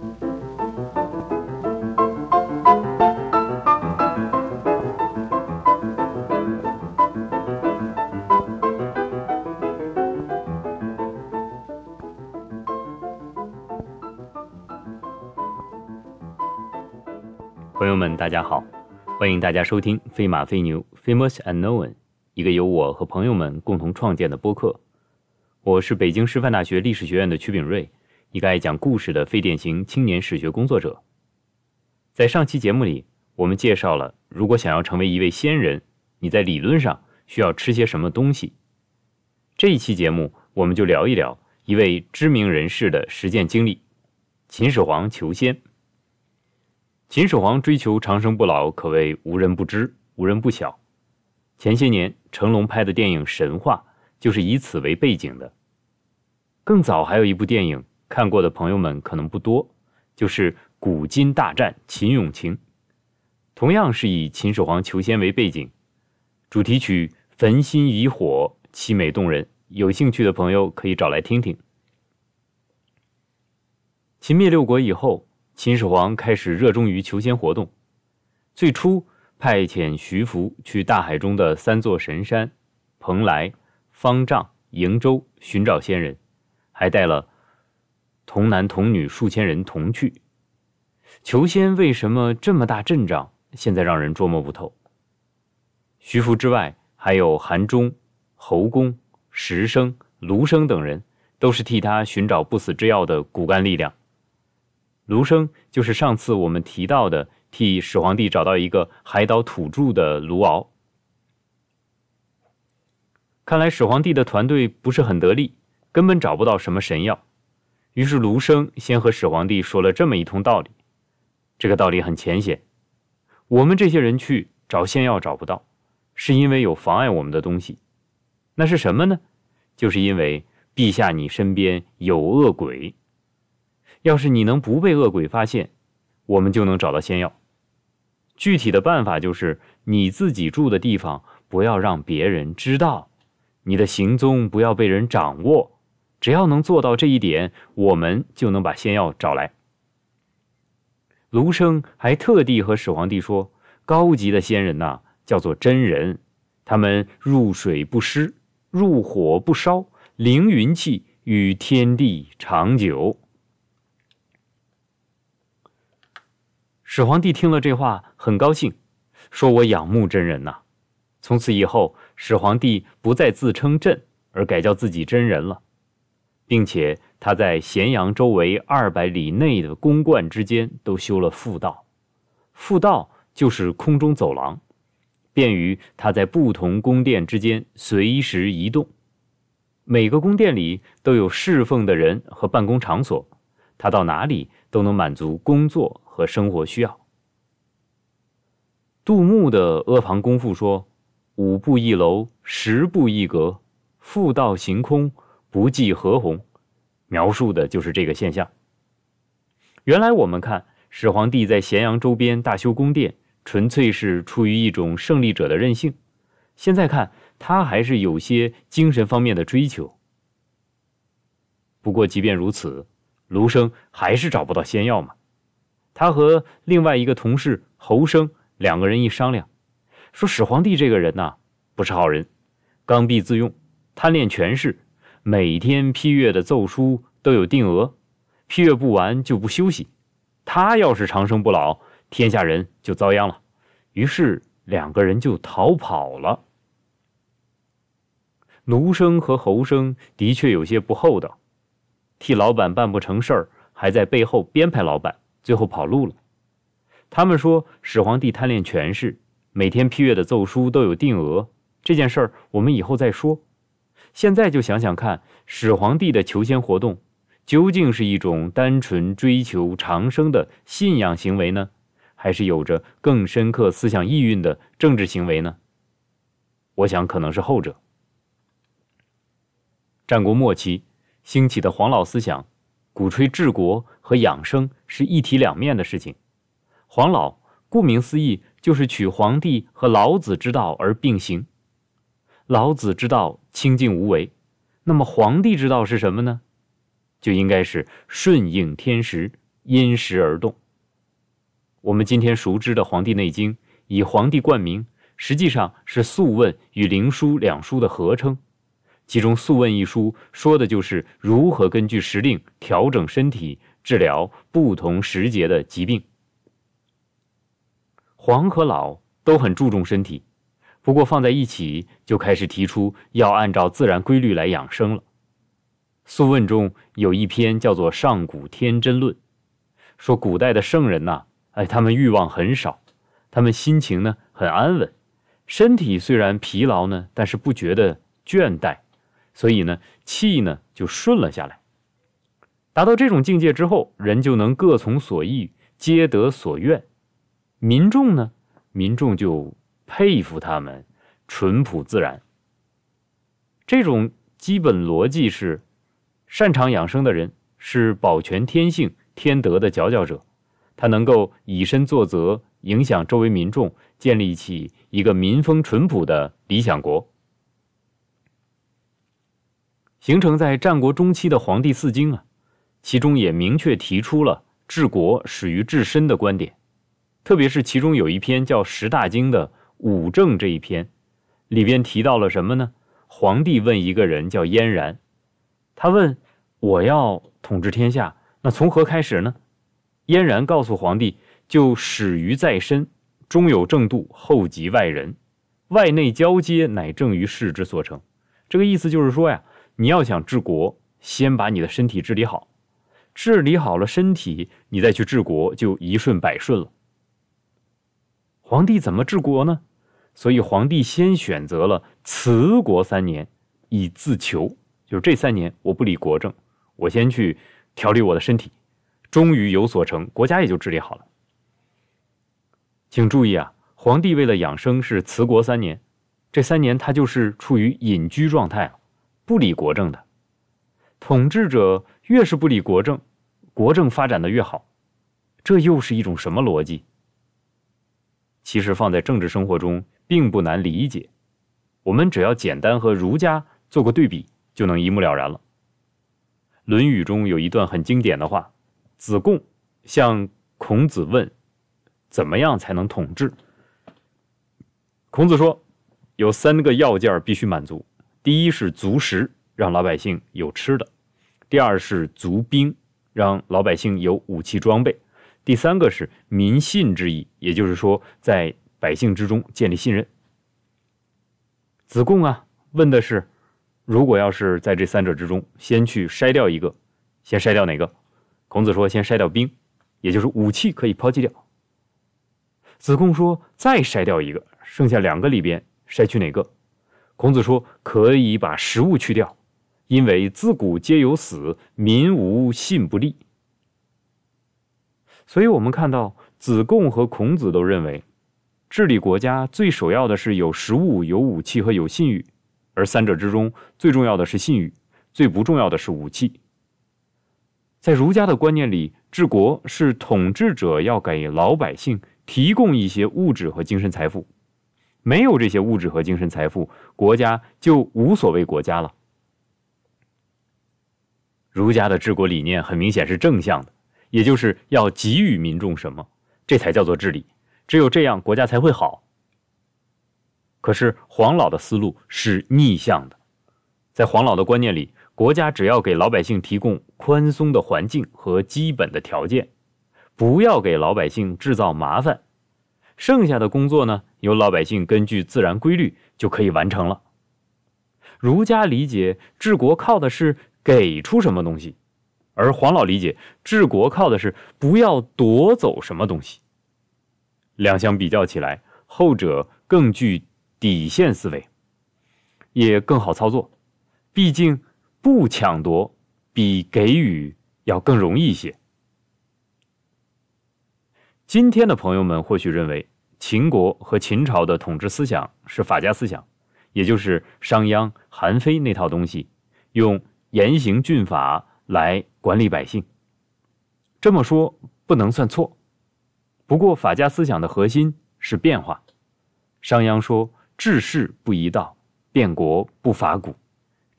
朋友们，大家好，欢迎大家收听《飞马飞牛 Famous and Known》，一个由我和朋友们共同创建的播客。我是北京师范大学历史学院的曲炳瑞，一个爱讲故事的非典型青年史学工作者。在上期节目里，我们介绍了如果想要成为一位仙人，你在理论上需要吃些什么东西。这一期节目，我们就聊一聊一位知名人士的实践经历——秦始皇求仙。秦始皇追求长生不老，可谓无人不知，无人不晓。前些年成龙拍的电影《神话》就是以此为背景的。更早还有一部电影，看过的朋友们可能不多，就是《古今大战秦俑情》，同样是以秦始皇求仙为背景，主题曲《焚心以火》凄美动人。有兴趣的朋友可以找来听听。秦灭六国以后。秦始皇开始热衷于求仙活动，最初派遣徐福去大海中的三座神山——蓬莱、方丈、瀛洲寻找仙人，还带了童男童女数千人同去。求仙为什么这么大阵仗？现在让人捉摸不透。徐福之外，还有韩忠、侯公、石生、卢生等人，都是替他寻找不死之药的骨干力量。卢生就是上次我们提到的替始皇帝找到一个海岛土著的卢敖。看来始皇帝的团队不是很得力，根本找不到什么神药。于是卢生先和始皇帝说了这么一通道理。这个道理很浅显：我们这些人去找仙药找不到，是因为有妨碍我们的东西。那是什么呢？就是因为陛下你身边有恶鬼。要是你能不被恶鬼发现，我们就能找到仙药。具体的办法就是你自己住的地方不要让别人知道，你的行踪不要被人掌握。只要能做到这一点，我们就能把仙药找来。卢生还特地和始皇帝说，高级的仙人呐，叫做真人，他们入水不湿，入火不烧，凌云气，与天地长久。始皇帝听了这话，很高兴，说：“我仰慕真人呐！”从此以后，始皇帝不再自称朕，而改叫自己真人了，并且他在咸阳周围二百里内的宫观之间都修了复道，复道就是空中走廊，便于他在不同宫殿之间随时移动。每个宫殿里都有侍奉的人和办公场所，他到哪里都能满足工作。和生活需要。杜牧的《阿房宫赋》说：“五步一楼，十步一阁，复道行空，不计何鸿。”描述的就是这个现象。原来我们看始皇帝在咸阳周边大修宫殿，纯粹是出于一种胜利者的任性。现在看他还是有些精神方面的追求。不过即便如此，卢生还是找不到仙药嘛。他和另外一个同事侯生两个人一商量，说：“始皇帝这个人呐，不是好人，刚愎自用，贪恋权势，每天批阅的奏书都有定额，批阅不完就不休息。他要是长生不老，天下人就遭殃了。”于是两个人就逃跑了。奴生和侯生的确有些不厚道，替老板办不成事儿，还在背后编排老板。最后跑路了。他们说始皇帝贪恋权势，每天批阅的奏书都有定额。这件事儿我们以后再说。现在就想想看，始皇帝的求仙活动究竟是一种单纯追求长生的信仰行为呢，还是有着更深刻思想意蕴的政治行为呢？我想可能是后者。战国末期兴起的黄老思想。鼓吹治国和养生是一体两面的事情。黄老顾名思义就是取皇帝和老子之道而并行。老子之道清净无为，那么皇帝之道是什么呢？就应该是顺应天时，因时而动。我们今天熟知的《黄帝内经》，以皇帝冠名，实际上是《素问》与《灵书》两书的合称。其中，《素问》一书说的就是如何根据时令调整身体，治疗不同时节的疾病。黄和老都很注重身体，不过放在一起就开始提出要按照自然规律来养生了。《素问》中有一篇叫做《上古天真论》，说古代的圣人呐，哎，他们欲望很少，他们心情呢很安稳，身体虽然疲劳呢，但是不觉得倦怠。所以呢，气呢就顺了下来。达到这种境界之后，人就能各从所欲，皆得所愿。民众呢，民众就佩服他们淳朴自然。这种基本逻辑是：擅长养生的人是保全天性、天德的佼佼者，他能够以身作则，影响周围民众，建立起一个民风淳朴的理想国。形成在战国中期的《黄帝四经》啊，其中也明确提出了治国始于治身的观点。特别是其中有一篇叫《十大经》的《五政》这一篇，里边提到了什么呢？皇帝问一个人叫燕然，他问：“我要统治天下，那从何开始呢？”燕然告诉皇帝：“就始于在身，中有正度，后及外人，外内交接，乃正于世之所成。”这个意思就是说呀。你要想治国，先把你的身体治理好，治理好了身体，你再去治国就一顺百顺了。皇帝怎么治国呢？所以皇帝先选择了辞国三年，以自求，就是这三年我不理国政，我先去调理我的身体，终于有所成，国家也就治理好了。请注意啊，皇帝为了养生是辞国三年，这三年他就是处于隐居状态啊。不理国政的统治者越是不理国政，国政发展的越好，这又是一种什么逻辑？其实放在政治生活中并不难理解，我们只要简单和儒家做个对比，就能一目了然了。《论语》中有一段很经典的话：子贡向孔子问，怎么样才能统治？孔子说，有三个要件必须满足。第一是足食，让老百姓有吃的；第二是足兵，让老百姓有武器装备；第三个是民信之意，也就是说，在百姓之中建立信任。子贡啊，问的是：如果要是在这三者之中，先去筛掉一个，先筛掉哪个？孔子说：先筛掉兵，也就是武器可以抛弃掉。子贡说：再筛掉一个，剩下两个里边筛去哪个？孔子说：“可以把食物去掉，因为自古皆有死，民无信不立。”所以，我们看到子贡和孔子都认为，治理国家最首要的是有食物、有武器和有信誉，而三者之中最重要的是信誉，最不重要的是武器。在儒家的观念里，治国是统治者要给老百姓提供一些物质和精神财富。没有这些物质和精神财富，国家就无所谓国家了。儒家的治国理念很明显是正向的，也就是要给予民众什么，这才叫做治理。只有这样，国家才会好。可是黄老的思路是逆向的，在黄老的观念里，国家只要给老百姓提供宽松的环境和基本的条件，不要给老百姓制造麻烦。剩下的工作呢，由老百姓根据自然规律就可以完成了。儒家理解治国靠的是给出什么东西，而黄老理解治国靠的是不要夺走什么东西。两相比较起来，后者更具底线思维，也更好操作。毕竟不抢夺比给予要更容易一些。今天的朋友们或许认为。秦国和秦朝的统治思想是法家思想，也就是商鞅、韩非那套东西，用严刑峻法来管理百姓。这么说不能算错，不过法家思想的核心是变化。商鞅说：“治世不宜道，变国不伐古。”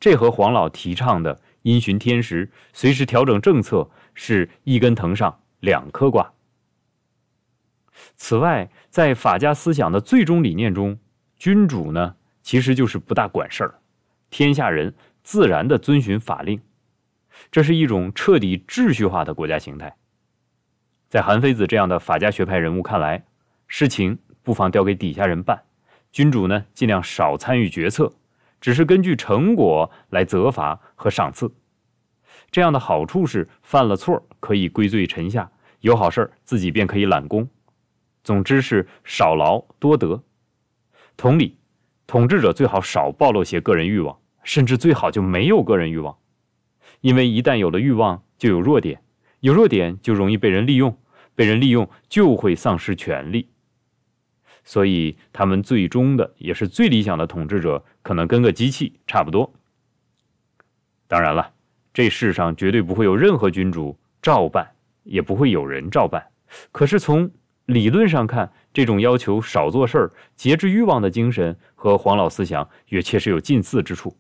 这和黄老提倡的因循天时，随时调整政策是一根藤上两颗瓜。此外，在法家思想的最终理念中，君主呢其实就是不大管事儿，天下人自然的遵循法令，这是一种彻底秩序化的国家形态。在韩非子这样的法家学派人物看来，事情不妨交给底下人办，君主呢尽量少参与决策，只是根据成果来责罚和赏赐。这样的好处是，犯了错可以归罪臣下，有好事自己便可以揽功。总之是少劳多得。同理，统治者最好少暴露些个人欲望，甚至最好就没有个人欲望，因为一旦有了欲望，就有弱点，有弱点就容易被人利用。被人利用就会丧失权力，所以他们最终的也是最理想的统治者，可能跟个机器差不多。当然了，这世上绝对不会有任何君主照办，也不会有人照办。可是从理论上看，这种要求少做事儿、节制欲望的精神和黄老思想也确实有近似之处。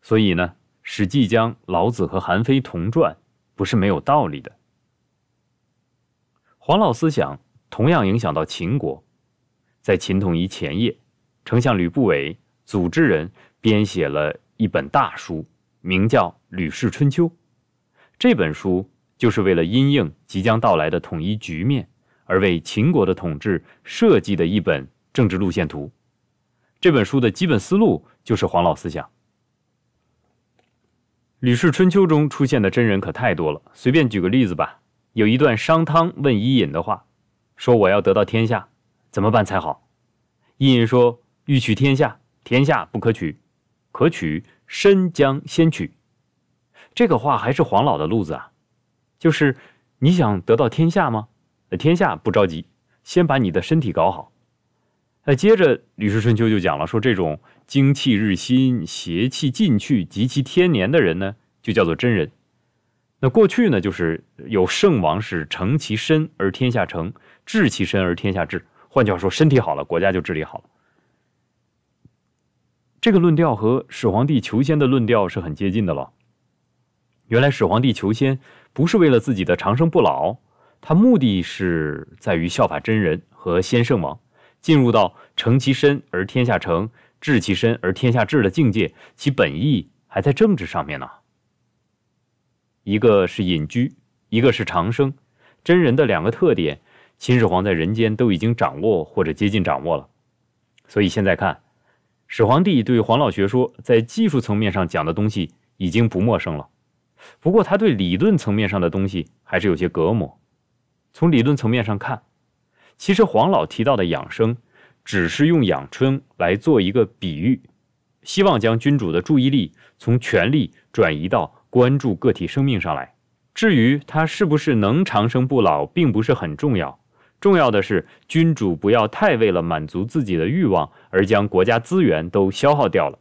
所以呢，《史记》将老子和韩非同传，不是没有道理的。黄老思想同样影响到秦国，在秦统一前夜，丞相吕不韦组织人编写了一本大书，名叫《吕氏春秋》。这本书就是为了因应即将到来的统一局面而为秦国的统治设计的一本政治路线图。这本书的基本思路就是黄老思想。《吕氏春秋》中出现的真人可太多了，随便举个例子吧。有一段商汤问伊尹的话，说：“我要得到天下，怎么办才好？”伊尹说：“欲取天下，天下不可取，可取身将先取。”这个话还是黄老的路子啊，就是你想得到天下吗？天下不着急，先把你的身体搞好。那接着《吕氏春秋》就讲了，说这种精气日新、邪气尽去、及其天年的人呢，就叫做真人。那过去呢，就是有圣王是成其身而天下成，治其身而天下治。换句话说，身体好了，国家就治理好了。这个论调和始皇帝求仙的论调是很接近的了。原来始皇帝求仙不是为了自己的长生不老，他目的是在于效法真人和先圣王，进入到成其身而天下成，治其身而天下治的境界，其本意还在政治上面呢。一个是隐居，一个是长生，真人的两个特点，秦始皇在人间都已经掌握或者接近掌握了。所以现在看，始皇帝对黄老学说在技术层面上讲的东西已经不陌生了。不过他对理论层面上的东西还是有些隔膜。从理论层面上看，其实黄老提到的养生，只是用养春来做一个比喻，希望将君主的注意力从权力转移到。关注个体生命上来，至于他是不是能长生不老，并不是很重要。重要的是，君主不要太为了满足自己的欲望而将国家资源都消耗掉了。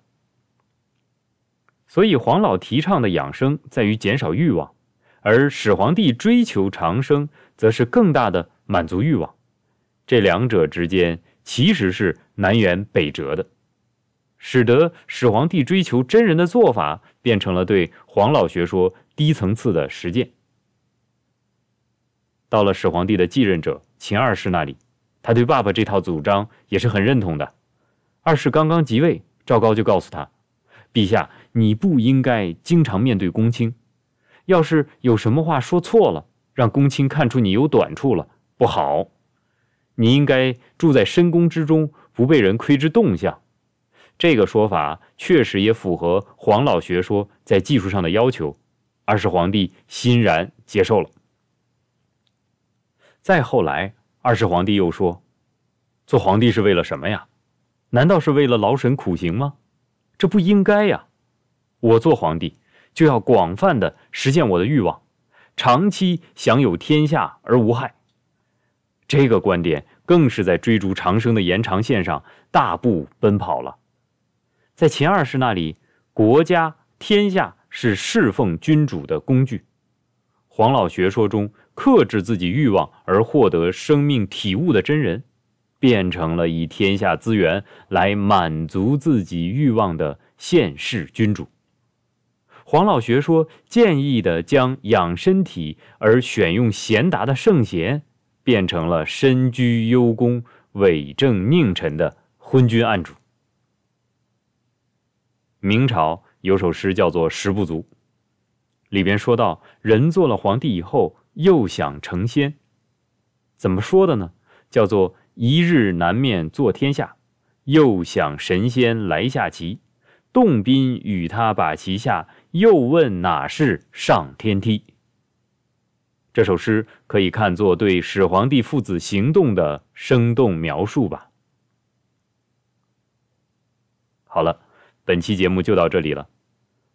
所以，黄老提倡的养生在于减少欲望，而始皇帝追求长生，则是更大的满足欲望。这两者之间其实是南辕北辙的。使得始皇帝追求真人的做法变成了对黄老学说低层次的实践。到了始皇帝的继任者秦二世那里，他对爸爸这套主张也是很认同的。二世刚刚即位，赵高就告诉他：“陛下，你不应该经常面对公卿，要是有什么话说错了，让公卿看出你有短处了，不好。你应该住在深宫之中，不被人窥知动向。”这个说法确实也符合黄老学说在技术上的要求，二世皇帝欣然接受了。再后来，二世皇帝又说：“做皇帝是为了什么呀？难道是为了劳神苦行吗？这不应该呀！我做皇帝就要广泛的实现我的欲望，长期享有天下而无害。”这个观点更是在追逐长生的延长线上大步奔跑了。在秦二世那里，国家天下是侍奉君主的工具。黄老学说中，克制自己欲望而获得生命体悟的真人，变成了以天下资源来满足自己欲望的现世君主。黄老学说建议的将养身体而选用贤达的圣贤，变成了身居幽宫、伪正佞臣的昏君暗主。明朝有首诗叫做《十不足》，里边说到：人做了皇帝以后，又想成仙，怎么说的呢？叫做一日难面坐天下，又想神仙来下棋，动宾与他把棋下，又问哪是上天梯。这首诗可以看作对始皇帝父子行动的生动描述吧。好了。本期节目就到这里了，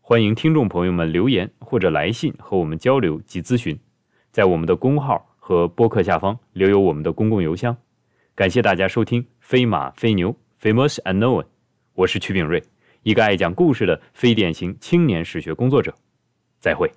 欢迎听众朋友们留言或者来信和我们交流及咨询，在我们的公号和播客下方留有我们的公共邮箱。感谢大家收听《飞马飞牛》（Famous and Known），我是曲炳瑞，一个爱讲故事的非典型青年史学工作者。再会。